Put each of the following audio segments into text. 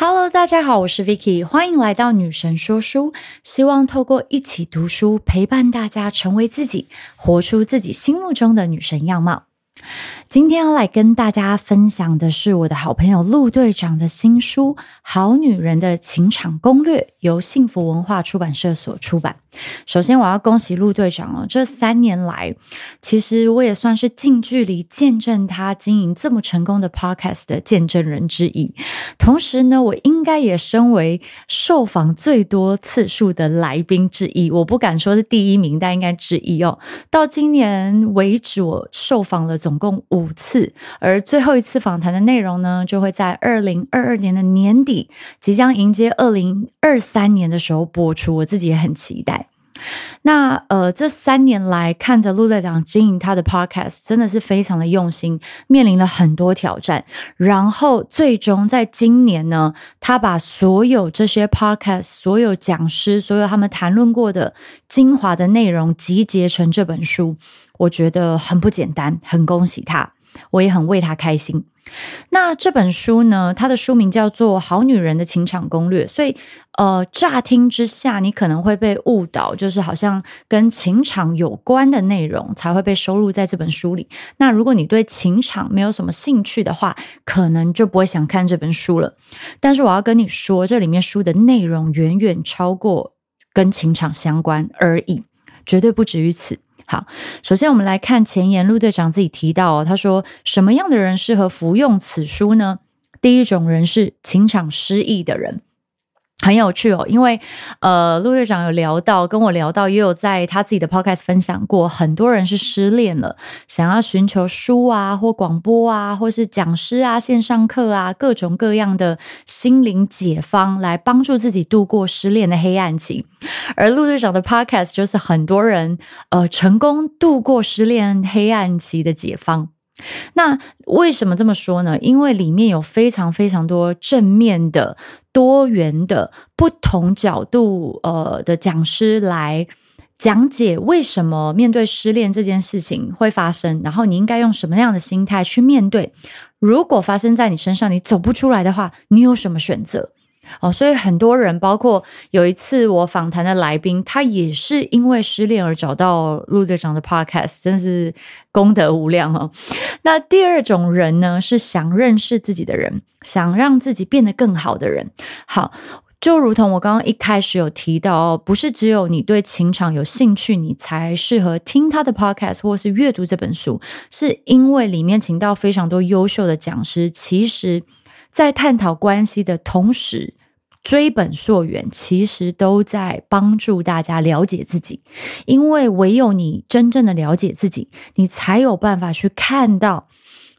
Hello，大家好，我是 Vicky，欢迎来到女神说书。希望透过一起读书，陪伴大家成为自己，活出自己心目中的女神样貌。今天要来跟大家分享的是我的好朋友陆队长的新书《好女人的情场攻略》，由幸福文化出版社所出版。首先，我要恭喜陆队长哦，这三年来，其实我也算是近距离见证他经营这么成功的 Podcast 的见证人之一。同时呢，我应该也身为受访最多次数的来宾之一，我不敢说是第一名，但应该之一哦。到今年为止，我受访了总共五五次，而最后一次访谈的内容呢，就会在二零二二年的年底，即将迎接二零二三年的时候播出。我自己也很期待。那呃，这三年来看着陆队长经营他的 podcast，真的是非常的用心，面临了很多挑战，然后最终在今年呢，他把所有这些 podcast、所有讲师、所有他们谈论过的精华的内容集结成这本书，我觉得很不简单，很恭喜他。我也很为他开心。那这本书呢，它的书名叫做《好女人的情场攻略》，所以呃，乍听之下你可能会被误导，就是好像跟情场有关的内容才会被收录在这本书里。那如果你对情场没有什么兴趣的话，可能就不会想看这本书了。但是我要跟你说，这里面书的内容远远超过跟情场相关而已，绝对不止于此。好，首先我们来看前言，陆队长自己提到哦，他说什么样的人适合服用此书呢？第一种人是情场失意的人。很有趣哦，因为呃，陆队长有聊到，跟我聊到，也有在他自己的 podcast 分享过，很多人是失恋了，想要寻求书啊，或广播啊，或是讲师啊，线上课啊，各种各样的心灵解方，来帮助自己度过失恋的黑暗期。而陆队长的 podcast 就是很多人呃成功度过失恋黑暗期的解方。那为什么这么说呢？因为里面有非常非常多正面的、多元的、不同角度呃的讲师来讲解为什么面对失恋这件事情会发生，然后你应该用什么样的心态去面对。如果发生在你身上，你走不出来的话，你有什么选择？哦，所以很多人，包括有一次我访谈的来宾，他也是因为失恋而找到陆队长的 podcast，真是功德无量哦。那第二种人呢，是想认识自己的人，想让自己变得更好的人。好，就如同我刚刚一开始有提到哦，不是只有你对情场有兴趣，你才适合听他的 podcast 或是阅读这本书，是因为里面请到非常多优秀的讲师，其实在探讨关系的同时。追本溯源，其实都在帮助大家了解自己，因为唯有你真正的了解自己，你才有办法去看到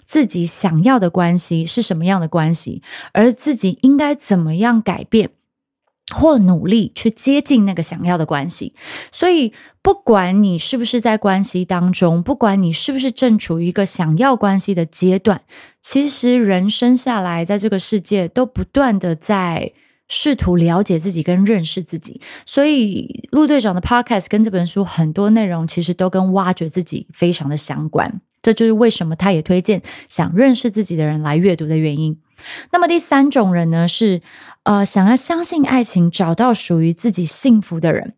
自己想要的关系是什么样的关系，而自己应该怎么样改变或努力去接近那个想要的关系。所以，不管你是不是在关系当中，不管你是不是正处于一个想要关系的阶段，其实人生下来在这个世界都不断的在。试图了解自己跟认识自己，所以陆队长的 podcast 跟这本书很多内容其实都跟挖掘自己非常的相关。这就是为什么他也推荐想认识自己的人来阅读的原因。那么第三种人呢，是呃想要相信爱情，找到属于自己幸福的人。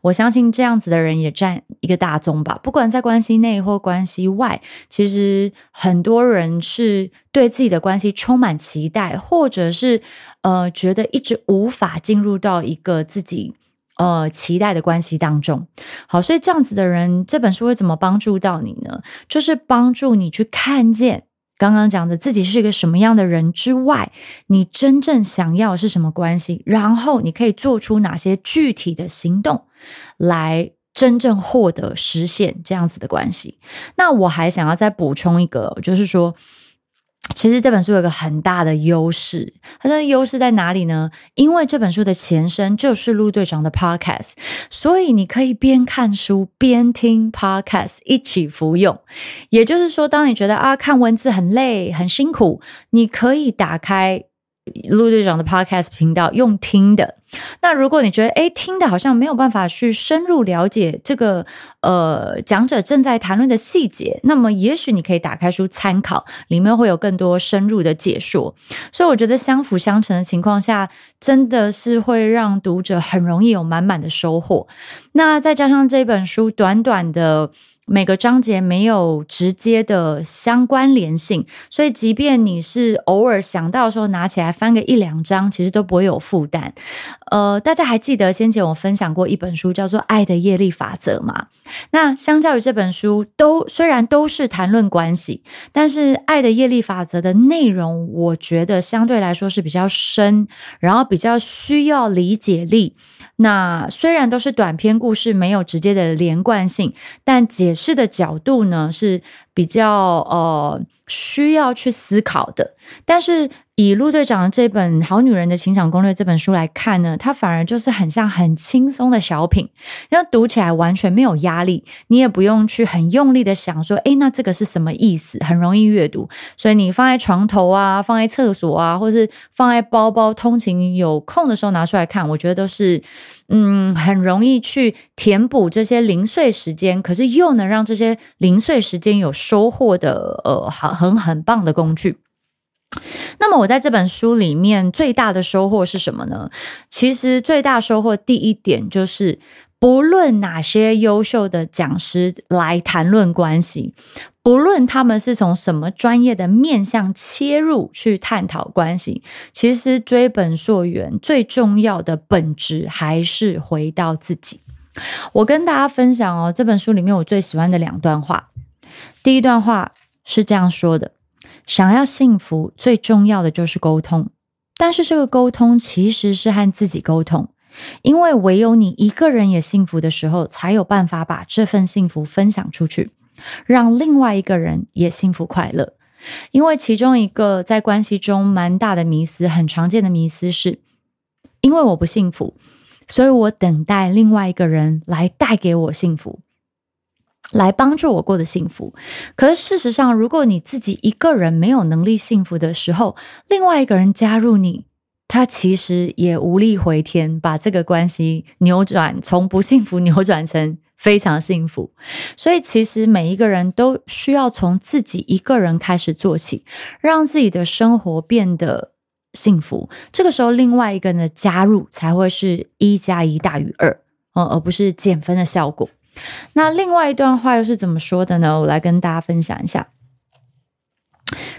我相信这样子的人也占一个大宗吧。不管在关系内或关系外，其实很多人是对自己的关系充满期待，或者是呃觉得一直无法进入到一个自己呃期待的关系当中。好，所以这样子的人，这本书会怎么帮助到你呢？就是帮助你去看见。刚刚讲的自己是一个什么样的人之外，你真正想要是什么关系？然后你可以做出哪些具体的行动，来真正获得实现这样子的关系？那我还想要再补充一个，就是说。其实这本书有一个很大的优势，它的优势在哪里呢？因为这本书的前身就是陆队长的 podcast，所以你可以边看书边听 podcast 一起服用。也就是说，当你觉得啊看文字很累很辛苦，你可以打开陆队长的 Podcast 频道用听的。那如果你觉得诶听的好像没有办法去深入了解这个呃讲者正在谈论的细节，那么也许你可以打开书参考，里面会有更多深入的解说。所以我觉得相辅相成的情况下，真的是会让读者很容易有满满的收获。那再加上这本书短短的。每个章节没有直接的相关联性，所以即便你是偶尔想到的时候拿起来翻个一两章，其实都不会有负担。呃，大家还记得先前我分享过一本书叫做《爱的业力法则》吗？那相较于这本书，都虽然都是谈论关系，但是《爱的业力法则》的内容，我觉得相对来说是比较深，然后比较需要理解力。那虽然都是短篇故事，没有直接的连贯性，但解释的角度呢是比较呃需要去思考的。但是以陆队长的这本《好女人的情场攻略》这本书来看呢，它反而就是很像很轻松的小品，因为读起来完全没有压力，你也不用去很用力的想说，诶，那这个是什么意思？很容易阅读，所以你放在床头啊，放在厕所啊，或是放在包包，通勤有空的时候拿出来看，我觉得都是嗯很容易去填补这些零碎时间，可是又能让这些零碎时间有收获的呃很很很棒的工具。那么我在这本书里面最大的收获是什么呢？其实最大收获第一点就是，不论哪些优秀的讲师来谈论关系，不论他们是从什么专业的面向切入去探讨关系，其实追本溯源最重要的本质还是回到自己。我跟大家分享哦，这本书里面我最喜欢的两段话。第一段话是这样说的。想要幸福，最重要的就是沟通。但是这个沟通其实是和自己沟通，因为唯有你一个人也幸福的时候，才有办法把这份幸福分享出去，让另外一个人也幸福快乐。因为其中一个在关系中蛮大的迷思，很常见的迷思是，因为我不幸福，所以我等待另外一个人来带给我幸福。来帮助我过得幸福。可是事实上，如果你自己一个人没有能力幸福的时候，另外一个人加入你，他其实也无力回天，把这个关系扭转，从不幸福扭转成非常幸福。所以，其实每一个人都需要从自己一个人开始做起，让自己的生活变得幸福。这个时候，另外一个人的加入才会是一加一大于二，嗯，而不是减分的效果。那另外一段话又是怎么说的呢？我来跟大家分享一下。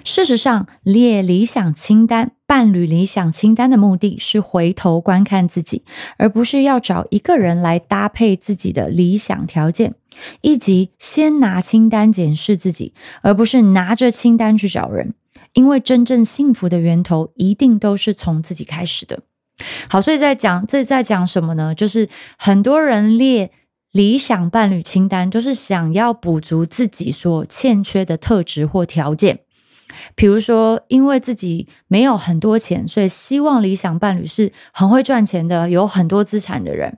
事实上，列理想清单、伴侣理想清单的目的是回头观看自己，而不是要找一个人来搭配自己的理想条件，以及先拿清单检视自己，而不是拿着清单去找人。因为真正幸福的源头一定都是从自己开始的。好，所以在讲这在讲什么呢？就是很多人列。理想伴侣清单就是想要补足自己所欠缺的特质或条件，比如说，因为自己没有很多钱，所以希望理想伴侣是很会赚钱的，有很多资产的人；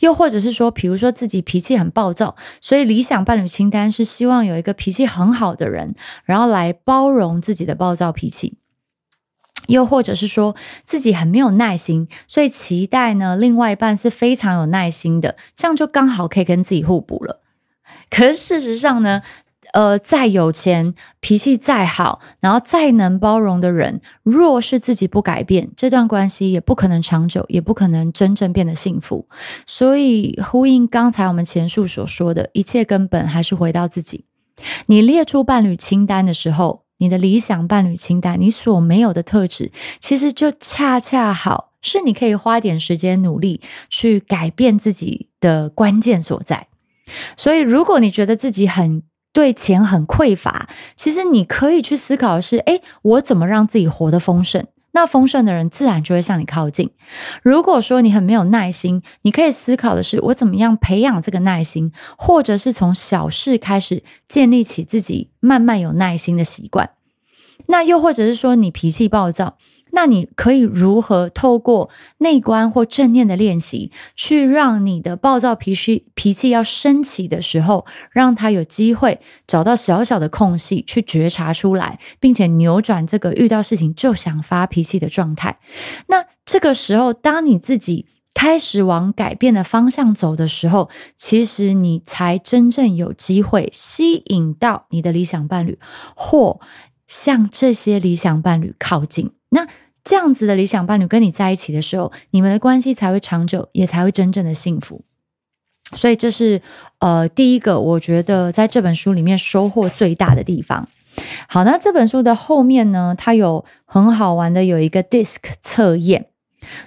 又或者是说，比如说自己脾气很暴躁，所以理想伴侣清单是希望有一个脾气很好的人，然后来包容自己的暴躁脾气。又或者是说自己很没有耐心，所以期待呢，另外一半是非常有耐心的，这样就刚好可以跟自己互补了。可是事实上呢，呃，再有钱、脾气再好，然后再能包容的人，若是自己不改变，这段关系也不可能长久，也不可能真正变得幸福。所以呼应刚才我们前述所说的，一切根本还是回到自己。你列出伴侣清单的时候，你的理想伴侣清单，你所没有的特质，其实就恰恰好是你可以花点时间努力去改变自己的关键所在。所以，如果你觉得自己很对钱很匮乏，其实你可以去思考的是：诶，我怎么让自己活得丰盛？那丰盛的人自然就会向你靠近。如果说你很没有耐心，你可以思考的是，我怎么样培养这个耐心，或者是从小事开始建立起自己慢慢有耐心的习惯。那又或者是说你脾气暴躁，那你可以如何透过内观或正念的练习，去让你的暴躁脾气脾气要升起的时候，让他有机会找到小小的空隙去觉察出来，并且扭转这个遇到事情就想发脾气的状态。那这个时候，当你自己开始往改变的方向走的时候，其实你才真正有机会吸引到你的理想伴侣，或向这些理想伴侣靠近。那这样子的理想伴侣跟你在一起的时候，你们的关系才会长久，也才会真正的幸福。所以这是呃第一个，我觉得在这本书里面收获最大的地方。好，那这本书的后面呢，它有很好玩的，有一个 DISC 测验。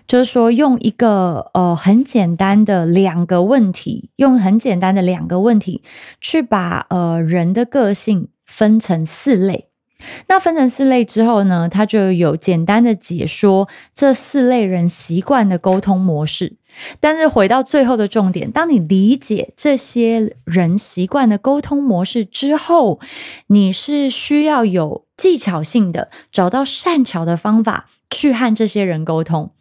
就是说，用一个呃很简单的两个问题，用很简单的两个问题去把呃人的个性分成四类。那分成四类之后呢，他就有简单的解说这四类人习惯的沟通模式。但是回到最后的重点，当你理解这些人习惯的沟通模式之后，你是需要有技巧性的找到善巧的方法去和这些人沟通。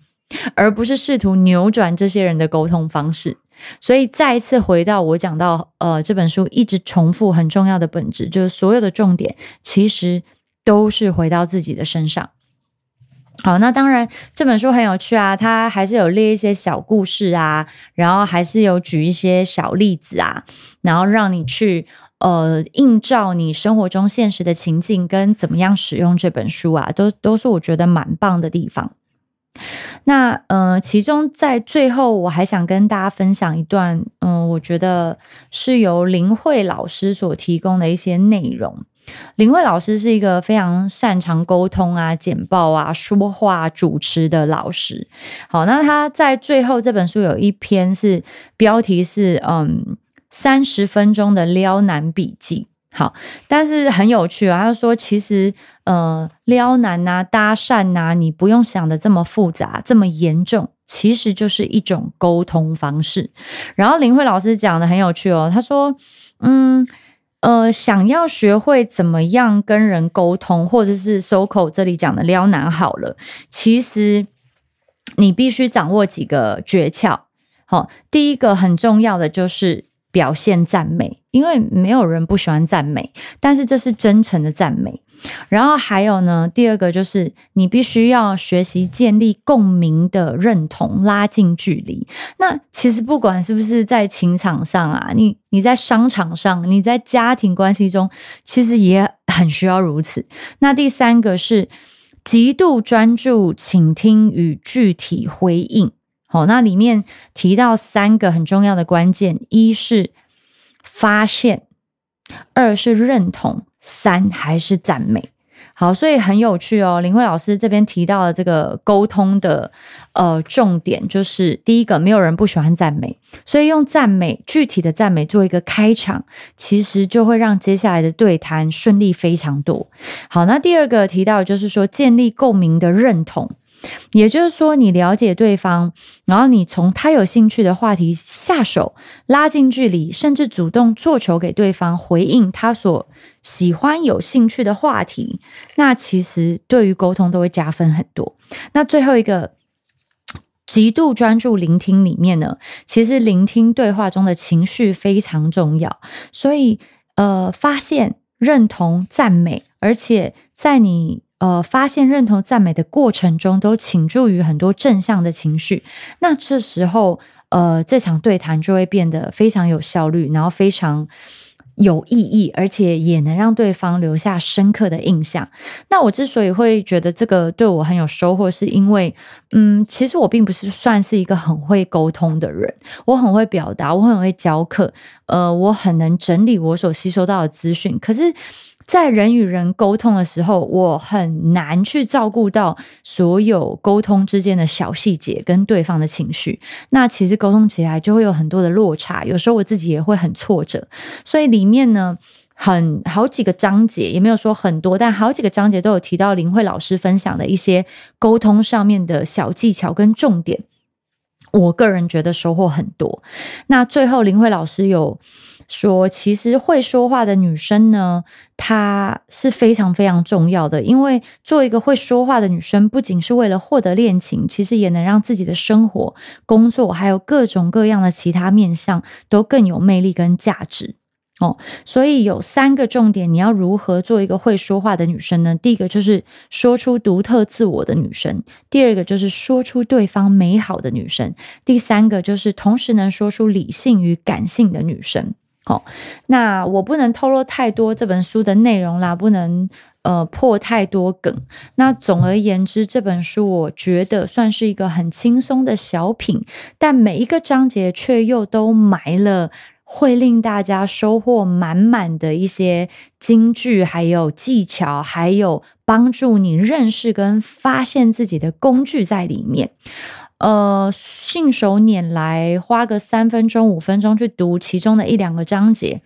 而不是试图扭转这些人的沟通方式，所以再一次回到我讲到，呃，这本书一直重复很重要的本质，就是所有的重点其实都是回到自己的身上。好，那当然这本书很有趣啊，它还是有列一些小故事啊，然后还是有举一些小例子啊，然后让你去呃映照你生活中现实的情境跟怎么样使用这本书啊，都都是我觉得蛮棒的地方。那呃，其中在最后，我还想跟大家分享一段，嗯、我觉得是由林慧老师所提供的一些内容。林慧老师是一个非常擅长沟通啊、简报啊、说话、主持的老师。好，那他在最后这本书有一篇是标题是嗯，三十分钟的撩男笔记。好，但是很有趣啊。他说，其实，呃，撩男呐、搭讪呐、你不用想的这么复杂、这么严重，其实就是一种沟通方式。然后林慧老师讲的很有趣哦。他说，嗯，呃，想要学会怎么样跟人沟通，或者是 SoCo 这里讲的撩男好了，其实你必须掌握几个诀窍。好，第一个很重要的就是。表现赞美，因为没有人不喜欢赞美，但是这是真诚的赞美。然后还有呢，第二个就是你必须要学习建立共鸣的认同，拉近距离。那其实不管是不是在情场上啊，你你在商场上，你在家庭关系中，其实也很需要如此。那第三个是极度专注倾听与具体回应。好，那里面提到三个很重要的关键：一是发现，二是认同，三还是赞美。好，所以很有趣哦。林慧老师这边提到的这个沟通的呃重点，就是第一个，没有人不喜欢赞美，所以用赞美具体的赞美做一个开场，其实就会让接下来的对谈顺利非常多。好，那第二个提到就是说建立共鸣的认同。也就是说，你了解对方，然后你从他有兴趣的话题下手，拉近距离，甚至主动做球给对方回应他所喜欢、有兴趣的话题，那其实对于沟通都会加分很多。那最后一个，极度专注聆听里面呢，其实聆听对话中的情绪非常重要，所以呃，发现、认同、赞美，而且在你。呃，发现、认同、赞美的过程中，都倾注于很多正向的情绪。那这时候，呃，这场对谈就会变得非常有效率，然后非常有意义，而且也能让对方留下深刻的印象。那我之所以会觉得这个对我很有收获，是因为，嗯，其实我并不是算是一个很会沟通的人，我很会表达，我很会教课，呃，我很能整理我所吸收到的资讯，可是。在人与人沟通的时候，我很难去照顾到所有沟通之间的小细节跟对方的情绪。那其实沟通起来就会有很多的落差，有时候我自己也会很挫折。所以里面呢，很好几个章节也没有说很多，但好几个章节都有提到林慧老师分享的一些沟通上面的小技巧跟重点。我个人觉得收获很多。那最后林慧老师有说，其实会说话的女生呢，她是非常非常重要的，因为做一个会说话的女生，不仅是为了获得恋情，其实也能让自己的生活、工作，还有各种各样的其他面向都更有魅力跟价值。哦，所以有三个重点，你要如何做一个会说话的女生呢？第一个就是说出独特自我的女生，第二个就是说出对方美好的女生，第三个就是同时能说出理性与感性的女生。好，那我不能透露太多这本书的内容啦，不能呃破太多梗。那总而言之，这本书我觉得算是一个很轻松的小品，但每一个章节却又都埋了。会令大家收获满满的一些金句，还有技巧，还有帮助你认识跟发现自己的工具在里面。呃，信手拈来，花个三分钟、五分钟去读其中的一两个章节。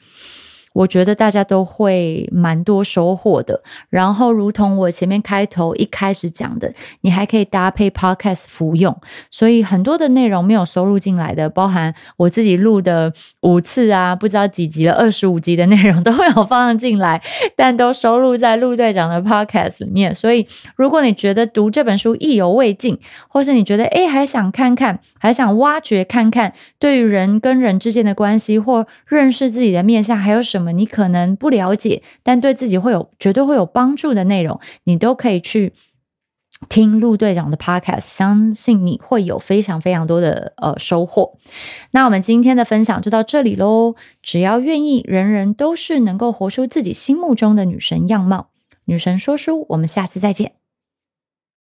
我觉得大家都会蛮多收获的。然后，如同我前面开头一开始讲的，你还可以搭配 Podcast 服用。所以很多的内容没有收录进来的，包含我自己录的五次啊，不知道几集了，二十五集的内容都会有放进来，但都收录在陆队长的 Podcast 里面。所以，如果你觉得读这本书意犹未尽，或是你觉得诶还想看看，还想挖掘看看，对于人跟人之间的关系或认识自己的面相，还有什什么？你可能不了解，但对自己会有绝对会有帮助的内容，你都可以去听陆队长的 podcast，相信你会有非常非常多的呃收获。那我们今天的分享就到这里喽。只要愿意，人人都是能够活出自己心目中的女神样貌。女神说书，我们下次再见。